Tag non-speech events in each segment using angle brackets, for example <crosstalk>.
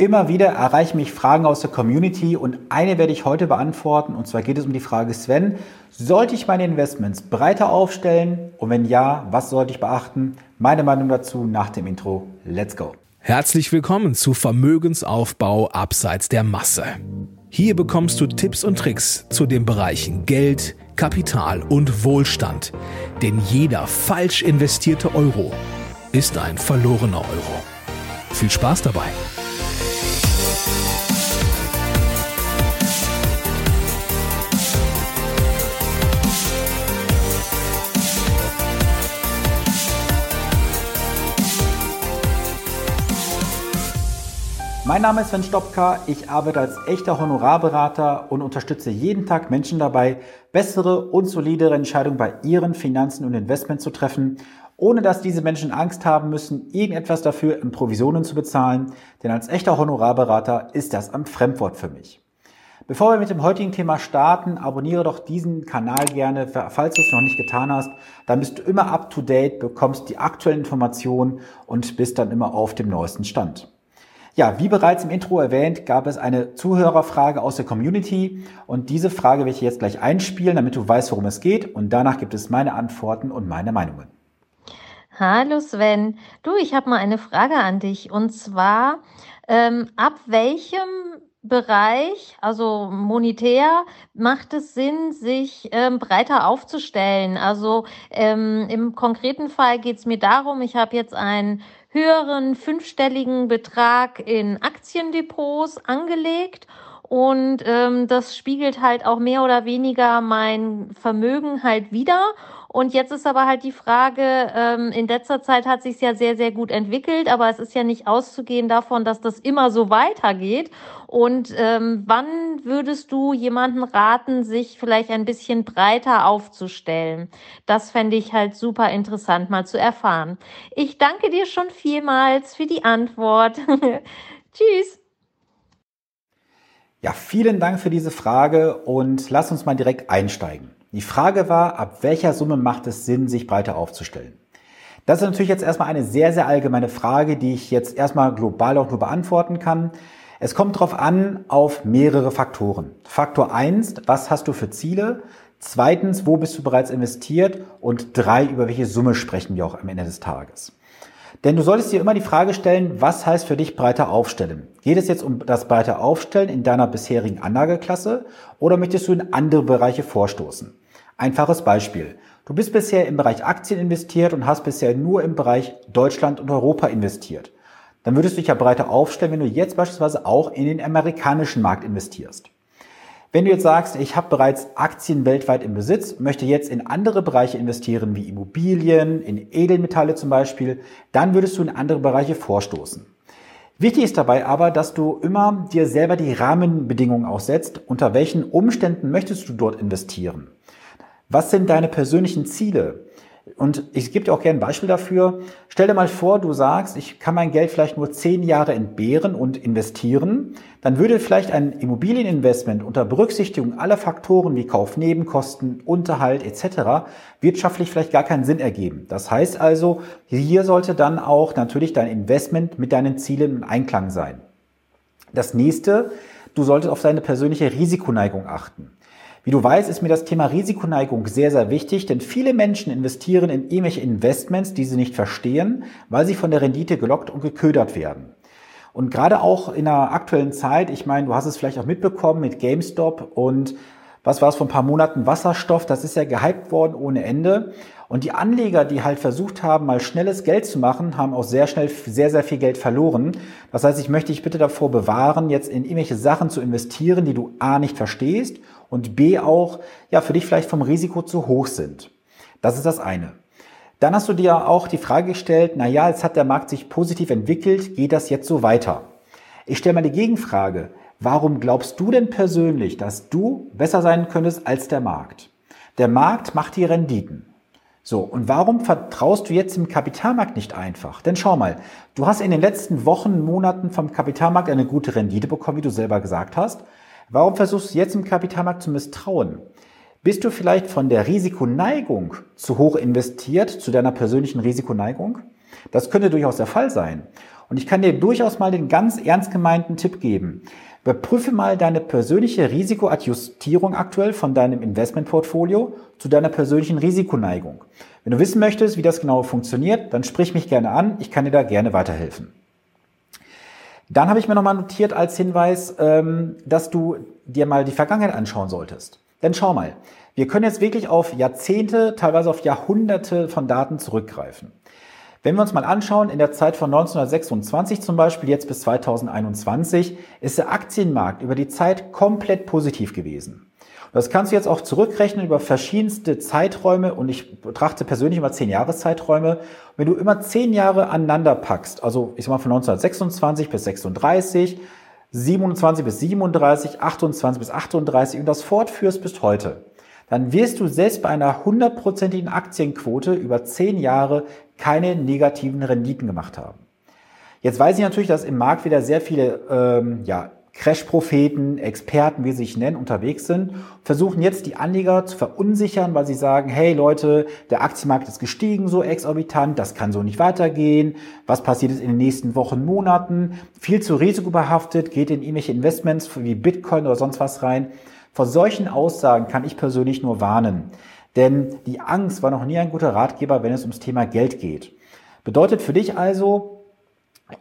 Immer wieder erreichen mich Fragen aus der Community und eine werde ich heute beantworten. Und zwar geht es um die Frage, Sven, sollte ich meine Investments breiter aufstellen? Und wenn ja, was sollte ich beachten? Meine Meinung dazu nach dem Intro. Let's go. Herzlich willkommen zu Vermögensaufbau abseits der Masse. Hier bekommst du Tipps und Tricks zu den Bereichen Geld, Kapital und Wohlstand. Denn jeder falsch investierte Euro ist ein verlorener Euro. Viel Spaß dabei! Mein Name ist Sven Stopka, ich arbeite als echter Honorarberater und unterstütze jeden Tag Menschen dabei, bessere und solidere Entscheidungen bei ihren Finanzen und Investments zu treffen, ohne dass diese Menschen Angst haben müssen, irgendetwas dafür in Provisionen zu bezahlen, denn als echter Honorarberater ist das ein Fremdwort für mich. Bevor wir mit dem heutigen Thema starten, abonniere doch diesen Kanal gerne, falls du es noch nicht getan hast. Dann bist du immer up to date, bekommst die aktuellen Informationen und bist dann immer auf dem neuesten Stand. Ja, wie bereits im Intro erwähnt, gab es eine Zuhörerfrage aus der Community und diese Frage werde ich jetzt gleich einspielen, damit du weißt, worum es geht und danach gibt es meine Antworten und meine Meinungen. Hallo Sven, du, ich habe mal eine Frage an dich und zwar, ähm, ab welchem Bereich, also monetär, macht es Sinn, sich ähm, breiter aufzustellen. Also ähm, im konkreten Fall geht es mir darum, ich habe jetzt ein höheren fünfstelligen Betrag in Aktiendepots angelegt und ähm, das spiegelt halt auch mehr oder weniger mein Vermögen halt wieder. Und jetzt ist aber halt die Frage, ähm, in letzter Zeit hat sich ja sehr, sehr gut entwickelt, aber es ist ja nicht auszugehen davon, dass das immer so weitergeht. Und ähm, wann würdest du jemanden raten, sich vielleicht ein bisschen breiter aufzustellen? Das fände ich halt super interessant mal zu erfahren. Ich danke dir schon vielmals für die Antwort. <laughs> Tschüss. Ja, vielen Dank für diese Frage und lass uns mal direkt einsteigen. Die Frage war, ab welcher Summe macht es Sinn, sich breiter aufzustellen? Das ist natürlich jetzt erstmal eine sehr, sehr allgemeine Frage, die ich jetzt erstmal global auch nur beantworten kann. Es kommt darauf an, auf mehrere Faktoren. Faktor eins: was hast du für Ziele? Zweitens, wo bist du bereits investiert? Und drei, über welche Summe sprechen wir auch am Ende des Tages? Denn du solltest dir immer die Frage stellen, was heißt für dich breiter aufstellen? Geht es jetzt um das breiter aufstellen in deiner bisherigen Anlageklasse oder möchtest du in andere Bereiche vorstoßen? Einfaches Beispiel. Du bist bisher im Bereich Aktien investiert und hast bisher nur im Bereich Deutschland und Europa investiert. Dann würdest du dich ja breiter aufstellen, wenn du jetzt beispielsweise auch in den amerikanischen Markt investierst. Wenn du jetzt sagst, ich habe bereits Aktien weltweit im Besitz, möchte jetzt in andere Bereiche investieren, wie Immobilien, in Edelmetalle zum Beispiel, dann würdest du in andere Bereiche vorstoßen. Wichtig ist dabei aber, dass du immer dir selber die Rahmenbedingungen aussetzt, unter welchen Umständen möchtest du dort investieren. Was sind deine persönlichen Ziele? Und ich gebe dir auch gerne ein Beispiel dafür. Stell dir mal vor, du sagst, ich kann mein Geld vielleicht nur zehn Jahre entbehren und investieren. Dann würde vielleicht ein Immobilieninvestment unter Berücksichtigung aller Faktoren wie Kaufnebenkosten, Unterhalt etc. wirtschaftlich vielleicht gar keinen Sinn ergeben. Das heißt also, hier sollte dann auch natürlich dein Investment mit deinen Zielen in Einklang sein. Das nächste, du solltest auf deine persönliche Risikoneigung achten. Wie du weißt, ist mir das Thema Risikoneigung sehr, sehr wichtig, denn viele Menschen investieren in irgendwelche Investments, die sie nicht verstehen, weil sie von der Rendite gelockt und geködert werden. Und gerade auch in der aktuellen Zeit, ich meine, du hast es vielleicht auch mitbekommen mit GameStop und was war es vor ein paar Monaten, Wasserstoff, das ist ja gehypt worden ohne Ende. Und die Anleger, die halt versucht haben, mal schnelles Geld zu machen, haben auch sehr schnell sehr, sehr viel Geld verloren. Das heißt, ich möchte dich bitte davor bewahren, jetzt in irgendwelche Sachen zu investieren, die du A nicht verstehst und B auch, ja, für dich vielleicht vom Risiko zu hoch sind. Das ist das eine. Dann hast du dir auch die Frage gestellt, na ja, jetzt hat der Markt sich positiv entwickelt, geht das jetzt so weiter? Ich stelle mal die Gegenfrage. Warum glaubst du denn persönlich, dass du besser sein könntest als der Markt? Der Markt macht die Renditen. So, und warum vertraust du jetzt dem Kapitalmarkt nicht einfach? Denn schau mal, du hast in den letzten Wochen, Monaten vom Kapitalmarkt eine gute Rendite bekommen, wie du selber gesagt hast. Warum versuchst du jetzt im Kapitalmarkt zu misstrauen? Bist du vielleicht von der Risikoneigung zu hoch investiert, zu deiner persönlichen Risikoneigung? Das könnte durchaus der Fall sein. Und ich kann dir durchaus mal den ganz ernst gemeinten Tipp geben. Überprüfe mal deine persönliche Risikoadjustierung aktuell von deinem Investmentportfolio zu deiner persönlichen Risikoneigung. Wenn du wissen möchtest, wie das genau funktioniert, dann sprich mich gerne an. Ich kann dir da gerne weiterhelfen. Dann habe ich mir nochmal notiert als Hinweis, ähm, dass du dir mal die Vergangenheit anschauen solltest. Denn schau mal, wir können jetzt wirklich auf Jahrzehnte, teilweise auf Jahrhunderte von Daten zurückgreifen. Wenn wir uns mal anschauen, in der Zeit von 1926 zum Beispiel jetzt bis 2021 ist der Aktienmarkt über die Zeit komplett positiv gewesen. Das kannst du jetzt auch zurückrechnen über verschiedenste Zeiträume und ich betrachte persönlich immer zehn Jahreszeiträume. Wenn du immer zehn Jahre aneinander packst, also ich sag mal von 1926 bis 36, 27 bis 37, 28 bis 38 und das fortführst bis heute, dann wirst du selbst bei einer hundertprozentigen Aktienquote über zehn Jahre keine negativen Renditen gemacht haben. Jetzt weiß ich natürlich, dass im Markt wieder sehr viele ähm, ja, Crash-Propheten, Experten, wie sie sich nennen, unterwegs sind, versuchen jetzt die Anleger zu verunsichern, weil sie sagen, hey Leute, der Aktienmarkt ist gestiegen so exorbitant, das kann so nicht weitergehen, was passiert jetzt in den nächsten Wochen, Monaten, viel zu risikobehaftet, geht in irgendwelche Investments wie Bitcoin oder sonst was rein. Vor solchen Aussagen kann ich persönlich nur warnen. Denn die Angst war noch nie ein guter Ratgeber, wenn es ums Thema Geld geht. Bedeutet für dich also,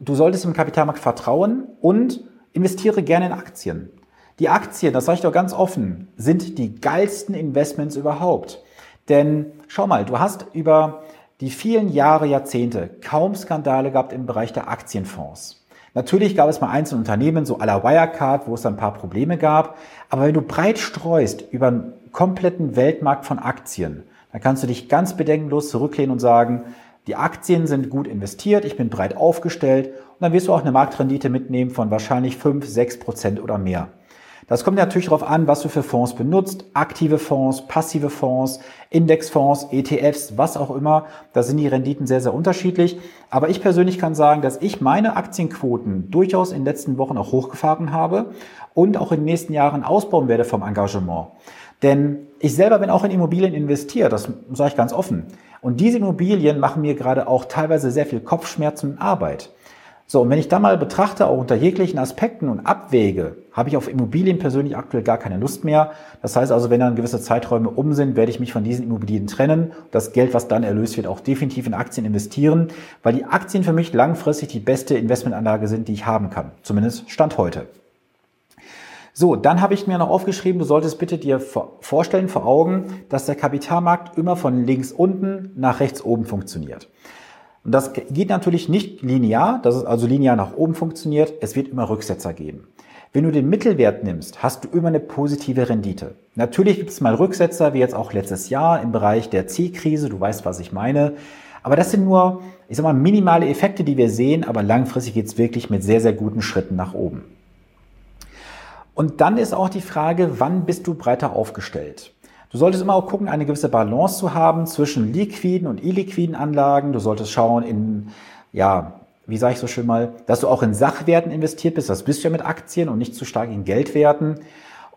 du solltest im Kapitalmarkt vertrauen und investiere gerne in Aktien. Die Aktien, das sage ich doch ganz offen, sind die geilsten Investments überhaupt. Denn schau mal, du hast über die vielen Jahre, Jahrzehnte kaum Skandale gehabt im Bereich der Aktienfonds. Natürlich gab es mal einzelne Unternehmen, so à la Wirecard, wo es ein paar Probleme gab. Aber wenn du breit streust über kompletten Weltmarkt von Aktien, dann kannst du dich ganz bedenkenlos zurücklehnen und sagen, die Aktien sind gut investiert, ich bin breit aufgestellt und dann wirst du auch eine Marktrendite mitnehmen von wahrscheinlich 5, 6 Prozent oder mehr. Das kommt natürlich darauf an, was du für Fonds benutzt. Aktive Fonds, passive Fonds, Indexfonds, ETFs, was auch immer. Da sind die Renditen sehr, sehr unterschiedlich. Aber ich persönlich kann sagen, dass ich meine Aktienquoten durchaus in den letzten Wochen auch hochgefahren habe und auch in den nächsten Jahren ausbauen werde vom Engagement. Denn ich selber bin auch in Immobilien investiert, das sage ich ganz offen. Und diese Immobilien machen mir gerade auch teilweise sehr viel Kopfschmerzen und Arbeit. So, und wenn ich da mal betrachte, auch unter jeglichen Aspekten und abwäge, habe ich auf Immobilien persönlich aktuell gar keine Lust mehr. Das heißt also, wenn dann gewisse Zeiträume um sind, werde ich mich von diesen Immobilien trennen. Das Geld, was dann erlöst wird, auch definitiv in Aktien investieren, weil die Aktien für mich langfristig die beste Investmentanlage sind, die ich haben kann. Zumindest Stand heute. So, dann habe ich mir noch aufgeschrieben, du solltest bitte dir vorstellen vor Augen, dass der Kapitalmarkt immer von links unten nach rechts oben funktioniert. Und das geht natürlich nicht linear, dass es also linear nach oben funktioniert. Es wird immer Rücksetzer geben. Wenn du den Mittelwert nimmst, hast du immer eine positive Rendite. Natürlich gibt es mal Rücksetzer, wie jetzt auch letztes Jahr im Bereich der C-Krise. Du weißt, was ich meine. Aber das sind nur, ich sag mal, minimale Effekte, die wir sehen. Aber langfristig geht es wirklich mit sehr, sehr guten Schritten nach oben. Und dann ist auch die Frage, wann bist du breiter aufgestellt? Du solltest immer auch gucken, eine gewisse Balance zu haben zwischen liquiden und illiquiden Anlagen. Du solltest schauen in, ja, wie sage ich so schön mal, dass du auch in Sachwerten investiert bist. Das bist du ja mit Aktien und nicht zu stark in Geldwerten.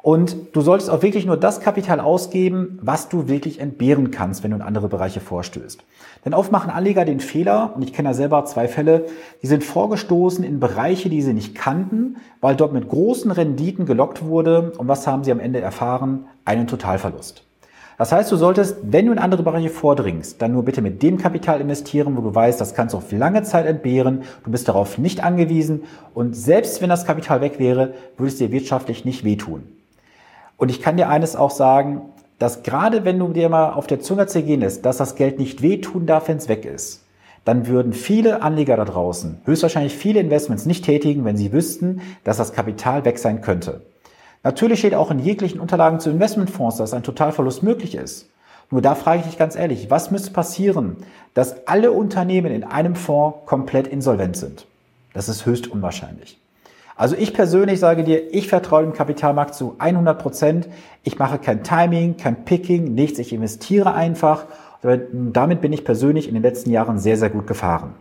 Und du solltest auch wirklich nur das Kapital ausgeben, was du wirklich entbehren kannst, wenn du in andere Bereiche vorstößt. Denn oft machen Anleger den Fehler, und ich kenne da selber zwei Fälle, die sind vorgestoßen in Bereiche, die sie nicht kannten, weil dort mit großen Renditen gelockt wurde. Und was haben sie am Ende erfahren? Einen Totalverlust. Das heißt, du solltest, wenn du in andere Bereiche vordringst, dann nur bitte mit dem Kapital investieren, wo du weißt, das kannst du auf lange Zeit entbehren, du bist darauf nicht angewiesen und selbst wenn das Kapital weg wäre, würde es dir wirtschaftlich nicht wehtun. Und ich kann dir eines auch sagen, dass gerade wenn du dir mal auf der Zunge zergehen lässt, dass das Geld nicht wehtun darf, wenn es weg ist, dann würden viele Anleger da draußen höchstwahrscheinlich viele Investments nicht tätigen, wenn sie wüssten, dass das Kapital weg sein könnte. Natürlich steht auch in jeglichen Unterlagen zu Investmentfonds, dass ein Totalverlust möglich ist. Nur da frage ich dich ganz ehrlich, was müsste passieren, dass alle Unternehmen in einem Fonds komplett insolvent sind? Das ist höchst unwahrscheinlich. Also ich persönlich sage dir, ich vertraue dem Kapitalmarkt zu 100 Prozent. Ich mache kein Timing, kein Picking, nichts. Ich investiere einfach. Damit bin ich persönlich in den letzten Jahren sehr, sehr gut gefahren.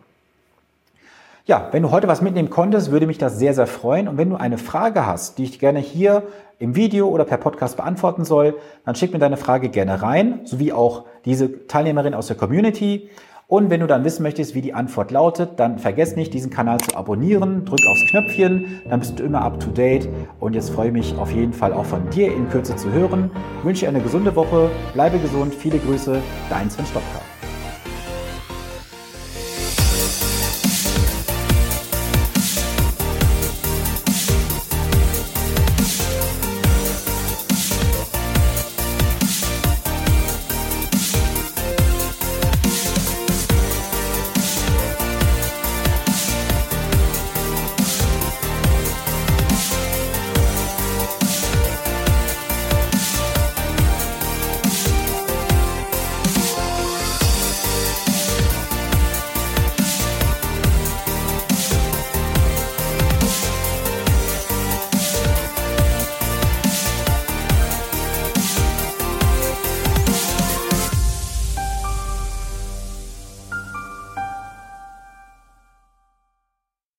Ja, wenn du heute was mitnehmen konntest, würde mich das sehr, sehr freuen. Und wenn du eine Frage hast, die ich gerne hier im Video oder per Podcast beantworten soll, dann schick mir deine Frage gerne rein, sowie auch diese Teilnehmerin aus der Community. Und wenn du dann wissen möchtest, wie die Antwort lautet, dann vergiss nicht, diesen Kanal zu abonnieren. Drück aufs Knöpfchen, dann bist du immer up to date. Und jetzt freue ich mich auf jeden Fall auch von dir in Kürze zu hören. Ich wünsche dir eine gesunde Woche, bleibe gesund, viele Grüße, dein Sven Stopka.